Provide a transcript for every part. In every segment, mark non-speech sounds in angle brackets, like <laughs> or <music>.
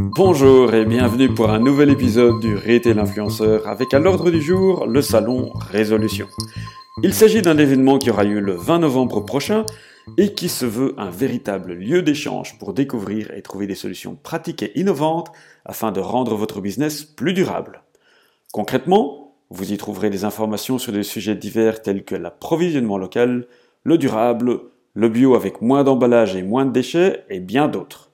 Bonjour et bienvenue pour un nouvel épisode du Retail Influenceur avec à l'ordre du jour le salon Résolution. Il s'agit d'un événement qui aura lieu le 20 novembre prochain et qui se veut un véritable lieu d'échange pour découvrir et trouver des solutions pratiques et innovantes afin de rendre votre business plus durable. Concrètement, vous y trouverez des informations sur des sujets divers tels que l'approvisionnement local, le durable, le bio avec moins d'emballage et moins de déchets et bien d'autres.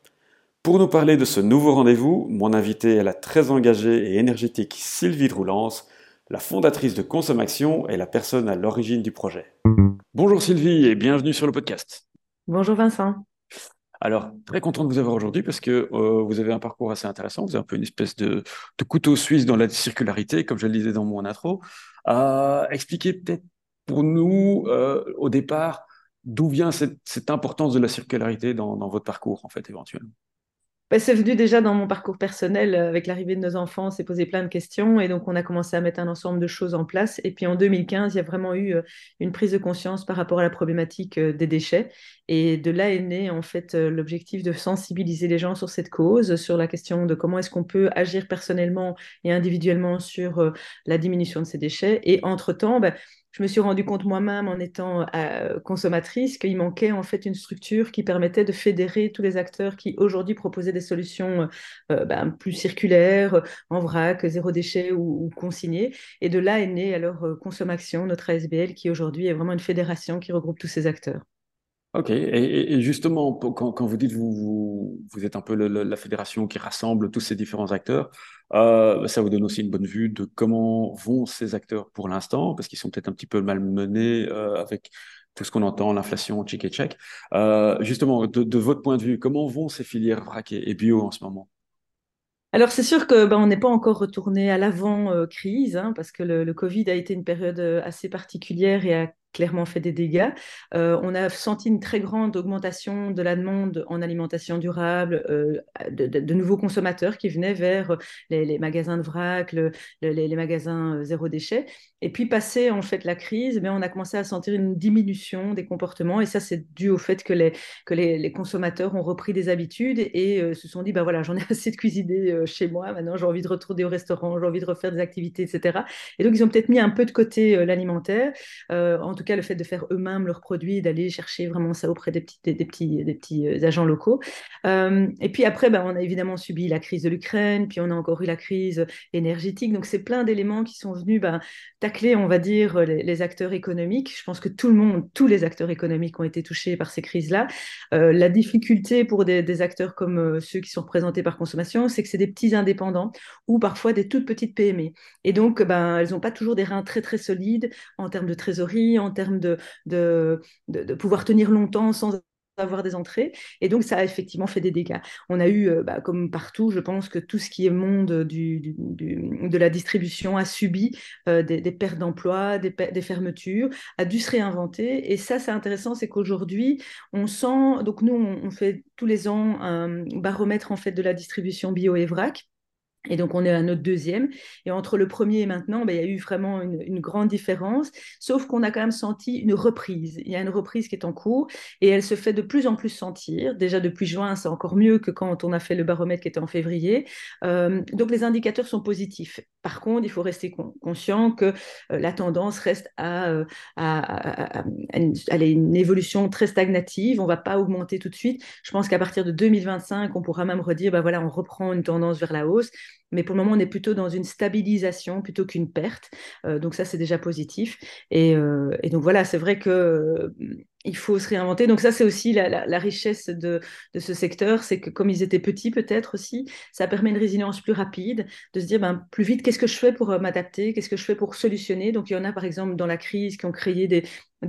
Pour nous parler de ce nouveau rendez-vous, mon invité est la très engagée et énergétique Sylvie Droulance, la fondatrice de Consommation et la personne à l'origine du projet. Bonjour Sylvie et bienvenue sur le podcast. Bonjour Vincent. Alors, très content de vous avoir aujourd'hui parce que euh, vous avez un parcours assez intéressant. Vous avez un peu une espèce de, couteau suisse dans la circularité, comme je le disais dans mon intro. Euh, expliquez peut-être pour nous, euh, au départ, d'où vient cette, importance de la circularité dans, dans votre parcours, en fait, éventuellement. C'est venu déjà dans mon parcours personnel, euh, avec l'arrivée de nos enfants, s'est posé plein de questions et donc on a commencé à mettre un ensemble de choses en place. Et puis en 2015, il y a vraiment eu euh, une prise de conscience par rapport à la problématique euh, des déchets. Et de là est né en fait l'objectif de sensibiliser les gens sur cette cause, sur la question de comment est-ce qu'on peut agir personnellement et individuellement sur la diminution de ces déchets. Et entre-temps, bah, je me suis rendu compte moi-même en étant euh, consommatrice qu'il manquait en fait une structure qui permettait de fédérer tous les acteurs qui aujourd'hui proposaient des solutions euh, ben, plus circulaires, en vrac, zéro déchet ou, ou consignées. Et de là est née alors euh, Consommation, notre ASBL, qui aujourd'hui est vraiment une fédération qui regroupe tous ces acteurs. Ok, et, justement, quand, vous dites vous, vous, êtes un peu la fédération qui rassemble tous ces différents acteurs, euh, ça vous donne aussi une bonne vue de comment vont ces acteurs pour l'instant, parce qu'ils sont peut-être un petit peu malmenés euh, avec tout ce qu'on entend, l'inflation, check et check. Euh, justement, de, votre point de vue, comment vont ces filières vrac et, bio en ce moment? Alors c'est sûr que ben, on n'est pas encore retourné à l'avant crise, hein, parce que le, le, Covid a été une période assez particulière et a clairement fait des dégâts. Euh, on a senti une très grande augmentation de la demande en alimentation durable, euh, de, nouveaux consommateurs qui venaient vers les, magasins de vrac, les, magasins euh, zéro déchet. Et puis, passé en fait la crise, mais on a commencé à sentir une diminution des comportements. Et ça, c'est dû au fait que les, que les, consommateurs ont repris des habitudes et se sont dit, bah voilà, j'en ai <laughs> assez de cuisiner chez moi. Maintenant, j'ai envie de retourner au restaurant, j'ai envie de refaire des activités, etc. Et donc, ils ont peut-être mis un peu de côté l'alimentaire. en tout cas le fait de faire eux-mêmes leurs produits, d'aller chercher vraiment ça auprès des petits euh, agents locaux. Euh, et puis après, ben, on a évidemment subi la crise de l'Ukraine, puis on a encore eu la crise énergétique. Donc c'est plein d'éléments qui sont venus ben, tacler, on va dire, les, acteurs économiques. Je pense que tout le monde, tous les acteurs économiques ont été touchés par ces crises-là. Euh, la difficulté pour des, acteurs comme ceux qui sont représentés par consommation, c'est que c'est des petits indépendants ou parfois des toutes petites PME. Et donc, ben, elles n'ont pas toujours des reins très très solides en termes de trésorerie, en termes de, de, de, pouvoir tenir longtemps sans avoir des entrées. Et donc, ça a effectivement fait des dégâts. On a eu, euh, bah, comme partout, je pense que tout ce qui est monde du, de la distribution a subi euh, des, pertes d'emplois, des, des, fermetures, a dû se réinventer. Et ça, c'est intéressant, c'est qu'aujourd'hui, on sent, donc nous, on, fait tous les ans un baromètre en fait de la distribution bio et donc, on est à notre deuxième. Et entre le premier et maintenant, ben, il y a eu vraiment une, grande différence, sauf qu'on a quand même senti une reprise. Il y a une reprise qui est en cours et elle se fait de plus en plus sentir. Déjà depuis juin, c'est encore mieux que quand on a fait le baromètre qui était en février. Euh, donc, les indicateurs sont positifs. Par contre, il faut rester conscient que euh, la tendance reste euh, à, à, une, évolution très stagnative. On ne va pas augmenter tout de suite. Je pense qu'à partir de 2025, on pourra même redire, ben voilà, on reprend une tendance vers la hausse. Mais pour le moment, on est plutôt dans une stabilisation plutôt qu'une perte. Euh, donc ça, c'est déjà positif. Et, euh, et donc voilà, c'est vrai que euh, il faut se réinventer. Donc ça, c'est aussi la, richesse de, ce secteur, c'est que comme ils étaient petits peut-être aussi, ça permet une résilience plus rapide, de se dire ben, plus vite, qu'est-ce que je fais pour euh, m'adapter, qu'est-ce que je fais pour solutionner? Donc il y en a par exemple dans la crise qui ont créé des,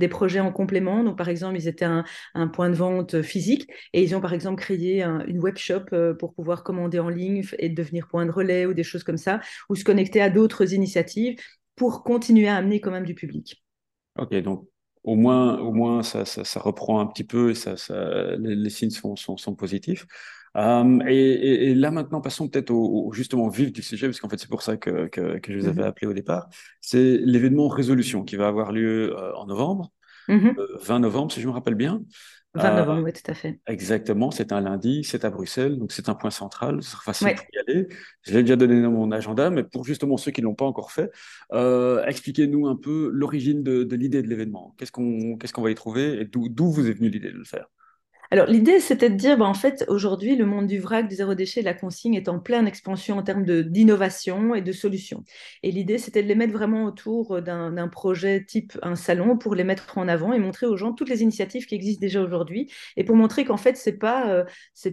projets en complément. Donc par exemple, ils étaient un, un, point de vente physique et ils ont par exemple créé une web shop euh, pour pouvoir commander en ligne et devenir point de relais ou des choses comme ça, ou se connecter à d'autres initiatives pour continuer à amener quand même du public. Ok, donc au moins, au moins ça, ça, reprend un petit peu et ça, ça les, signes sont, sont, sont positifs. Euh, et, et, là maintenant, passons peut-être au, justement vif du sujet, parce qu'en fait c'est pour ça que, que, que, je vous avais mm-hmm. appelé au départ. C'est l'événement Résolution qui va avoir lieu euh, en novembre, 20 mm-hmm. euh, novembre si je me rappelle bien. 20 euh, novembre, oui, tout à fait. Exactement, c'est un lundi, c'est à Bruxelles, donc c'est un point central, ce sera facile pour y aller. Je l'ai déjà donné dans mon agenda, mais pour justement ceux qui ne l'ont pas encore fait, euh, expliquez-nous un peu l'origine de, l'idée de l'événement. Qu'est-ce qu'on qu'est-ce qu'on va y trouver et d'où vous est venue l'idée de le faire? Alors l'idée, c'était de dire, bah, en fait, aujourd'hui, le monde du vrac, du zéro déchet, de la consigne est en pleine expansion en termes d'innovation et de solutions. Et l'idée, c'était de les mettre vraiment autour d'un projet type un salon pour les mettre en avant et montrer aux gens toutes les initiatives qui existent déjà aujourd'hui et pour montrer qu'en fait, c'est pas euh,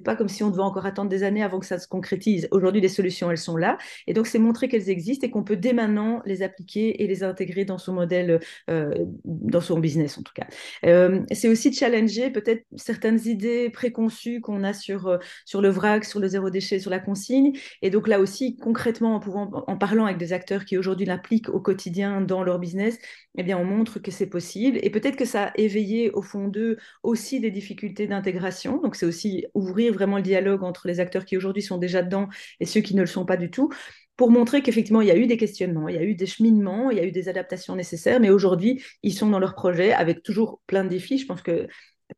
pas comme si on devait encore attendre des années avant que ça se concrétise. Aujourd'hui, les solutions, elles sont là. Et donc, c'est montrer qu'elles existent et qu'on peut dès maintenant les appliquer et les intégrer dans son modèle, euh, dans son business en tout cas. Euh, c'est aussi challenger peut-être certaines idées préconçues qu'on a sur, euh, sur le vrac, sur le zéro déchet, sur la consigne. Et donc là aussi, concrètement, en, parlant avec des acteurs qui aujourd'hui l'appliquent au quotidien dans leur business, eh bien, on montre que c'est possible. Et peut-être que ça a éveillé au fond d'eux aussi des difficultés d'intégration. Donc c'est aussi ouvrir vraiment le dialogue entre les acteurs qui aujourd'hui sont déjà dedans et ceux qui ne le sont pas du tout pour montrer qu'effectivement, il y a eu des questionnements, il y a eu des cheminements, il y a eu des adaptations nécessaires, mais aujourd'hui, ils sont dans leur projet avec toujours plein de défis. Je pense que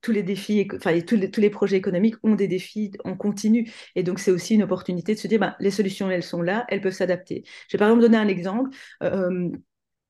tous les défis, enfin tous les, projets économiques ont des défis en continu. Et donc, c'est aussi une opportunité de se dire, ben, les solutions, elles sont là, elles peuvent s'adapter. Je vais par exemple donner un exemple. Euh,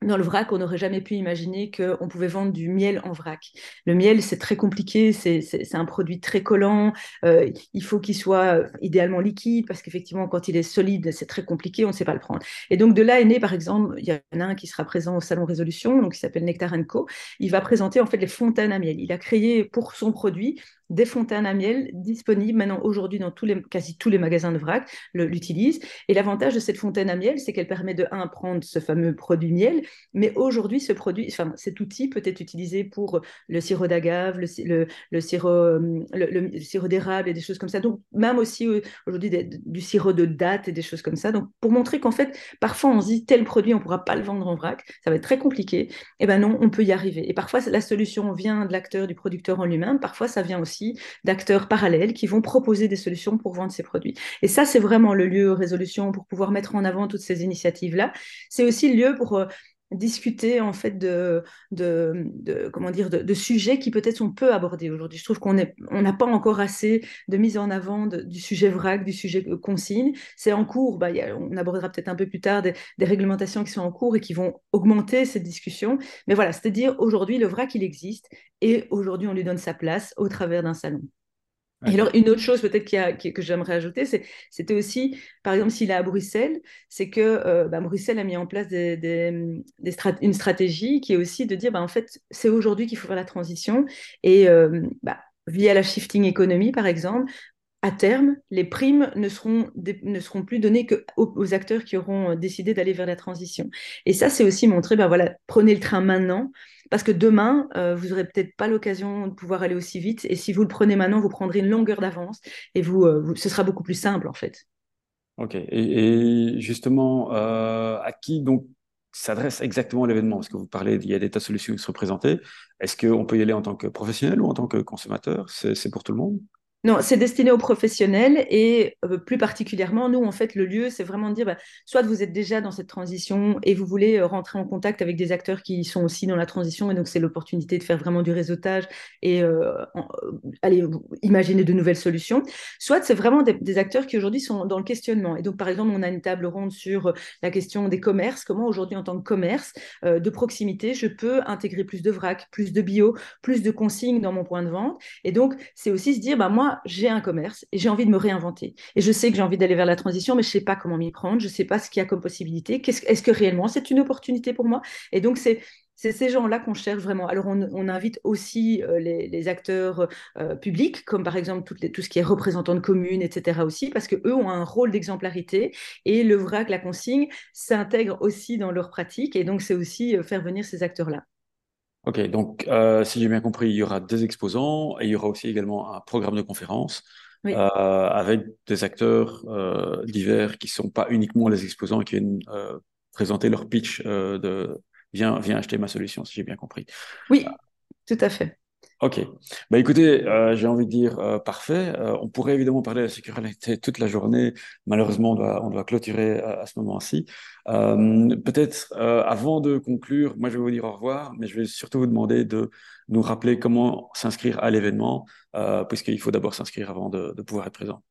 dans le vrac, on n'aurait jamais pu imaginer qu'on pouvait vendre du miel en vrac. Le miel, c'est très compliqué, c'est un produit très collant, euh, il faut qu'il soit euh, idéalement liquide, parce qu'effectivement, quand il est solide, c'est très compliqué, on ne sait pas le prendre. Et donc, de là est né, par exemple, il y en a un qui sera présent au Salon Résolution, donc qui s'appelle Nectar Co. Il va présenter en fait les fontaines à miel. Il a créé pour son produit des fontaines à miel disponibles maintenant aujourd'hui dans tous les, quasi tous les magasins de vrac l'utilisent. Et l'avantage de cette fontaine à miel, c'est qu'elle permet de, un, prendre ce fameux produit miel, mais aujourd'hui, ce produit, enfin, cet outil peut être utilisé pour le sirop d'agave, le, le, sirop, le, sirop d'érable et des choses comme ça. Donc, même aussi euh, aujourd'hui du sirop de date et des choses comme ça. Donc, pour montrer qu'en fait, parfois, on se dit tel produit, on ne pourra pas le vendre en vrac, ça va être très compliqué. Eh ben non, on peut y arriver. Et parfois, la solution vient de l'acteur, du producteur en lui-même. Parfois, ça vient aussi d'acteurs parallèles qui vont proposer des solutions pour vendre ces produits. Et ça, c'est vraiment le lieu résolution pour pouvoir mettre en avant toutes ces initiatives-là. C'est aussi le lieu pour euh, discuter en fait de, de, comment dire de, sujets qui peut-être on peut aborder aujourd'hui. Je trouve qu'on on n'a pas encore assez de mise en avant du sujet vrac, du sujet consigne. C'est en cours. Bah, on abordera peut-être un peu plus tard des, des, réglementations qui sont en cours et qui vont augmenter cette discussion. Mais voilà, c'est-à-dire aujourd'hui le vrac il existe et aujourd'hui on lui donne sa place au travers d'un salon. Et alors, une autre chose peut-être que j'aimerais ajouter, c'était aussi, par exemple, s'il est à Bruxelles, c'est que euh, bah, Bruxelles a mis en place des, une stratégie qui est aussi de dire, bah, en fait, c'est aujourd'hui qu'il faut faire la transition. Et euh, bah, via la shifting economy, par exemple, à terme, les primes ne seront, ne seront plus données qu'aux aux acteurs qui auront euh, décidé d'aller vers la transition. Et ça, c'est aussi montrer, ben voilà, prenez le train maintenant, parce que demain, euh, vous n'aurez peut-être pas l'occasion de pouvoir aller aussi vite. Et si vous le prenez maintenant, vous prendrez une longueur d'avance et vous, euh, ce sera beaucoup plus simple, en fait. Ok. Et, justement, à qui donc s'adresse exactement l'événement? Parce que vous parlez, il y a des tas de solutions qui se représentées. Est-ce qu'on peut y aller en tant que professionnel ou en tant que consommateur? C'est pour tout le monde? Non, c'est destiné aux professionnels et euh, plus particulièrement, nous, en fait, le lieu, c'est vraiment de dire, bah, soit vous êtes déjà dans cette transition et vous voulez euh, rentrer en contact avec des acteurs qui sont aussi dans la transition, et donc c'est l'opportunité de faire vraiment du réseautage et euh, aller imaginer de nouvelles solutions. Soit c'est vraiment des, acteurs qui aujourd'hui sont dans le questionnement. Et donc, par exemple, on a une table ronde sur la question des commerces. Comment aujourd'hui, en tant que commerce de proximité, je peux intégrer plus de vrac, plus de bio, plus de consignes dans mon point de vente. Et donc, c'est aussi se dire, bah, moi, j'ai un commerce et j'ai envie de me réinventer. Et je sais que j'ai envie d'aller vers la transition, mais je ne sais pas comment m'y prendre, je ne sais pas ce qu'il y a comme possibilité. Est-ce que réellement c'est une opportunité pour moi? Et donc, c'est ces gens-là qu'on cherche vraiment. Alors, on, invite aussi euh, les, acteurs euh, publics, comme par exemple tout ce qui est représentant de communes, etc. aussi, parce qu'eux ont un rôle d'exemplarité et le VRAC, la consigne, s'intègre aussi dans leur pratique. Et donc, c'est aussi euh, faire venir ces acteurs-là. Ok, donc euh, si j'ai bien compris, il y aura des exposants et il y aura aussi également un programme de conférence euh, avec des acteurs euh, divers qui ne sont pas uniquement les exposants et qui viennent présenter leur pitch de viens, viens acheter ma solution, si j'ai bien compris. Oui, tout à fait. Ok. Bah écoutez, euh, j'ai envie de dire euh, parfait. Euh, on pourrait évidemment parler de la sécurité toute la journée. Malheureusement, on doit, on doit clôturer à, ce moment-ci. peut-être avant de conclure, moi je vais vous dire au revoir, mais je vais surtout vous demander de nous rappeler comment s'inscrire à l'événement, puisqu'il faut d'abord s'inscrire avant de pouvoir être présent.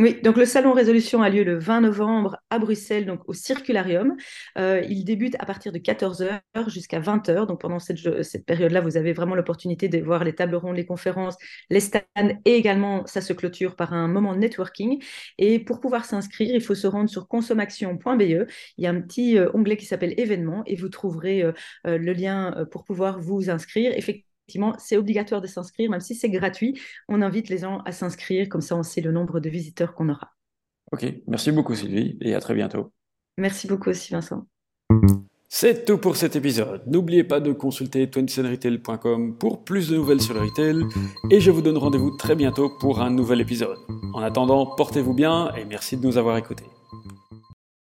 Oui, donc le salon résolution a lieu le 20 novembre à Bruxelles, donc au Circularium. Euh, il débute à partir de 14h jusqu'à 20h. Donc pendant cette, période-là, vous avez vraiment l'opportunité de voir les tables rondes, les conférences, les stands et également ça se clôture par un moment de networking. Et pour pouvoir s'inscrire, il faut se rendre sur consommation.be. Il y a un petit euh, onglet qui s'appelle événements et vous trouverez euh, le lien pour pouvoir vous inscrire. Effectivement, c'est obligatoire de s'inscrire, même si c'est gratuit. On invite les gens à s'inscrire, comme ça on sait le nombre de visiteurs qu'on aura. Ok, merci beaucoup Sylvie et à très bientôt. Merci beaucoup aussi Vincent. C'est tout pour cet épisode. N'oubliez pas de consulter 27retail.com pour plus de nouvelles sur le retail et je vous donne rendez-vous très bientôt pour un nouvel épisode. En attendant, portez-vous bien et merci de nous avoir écoutés.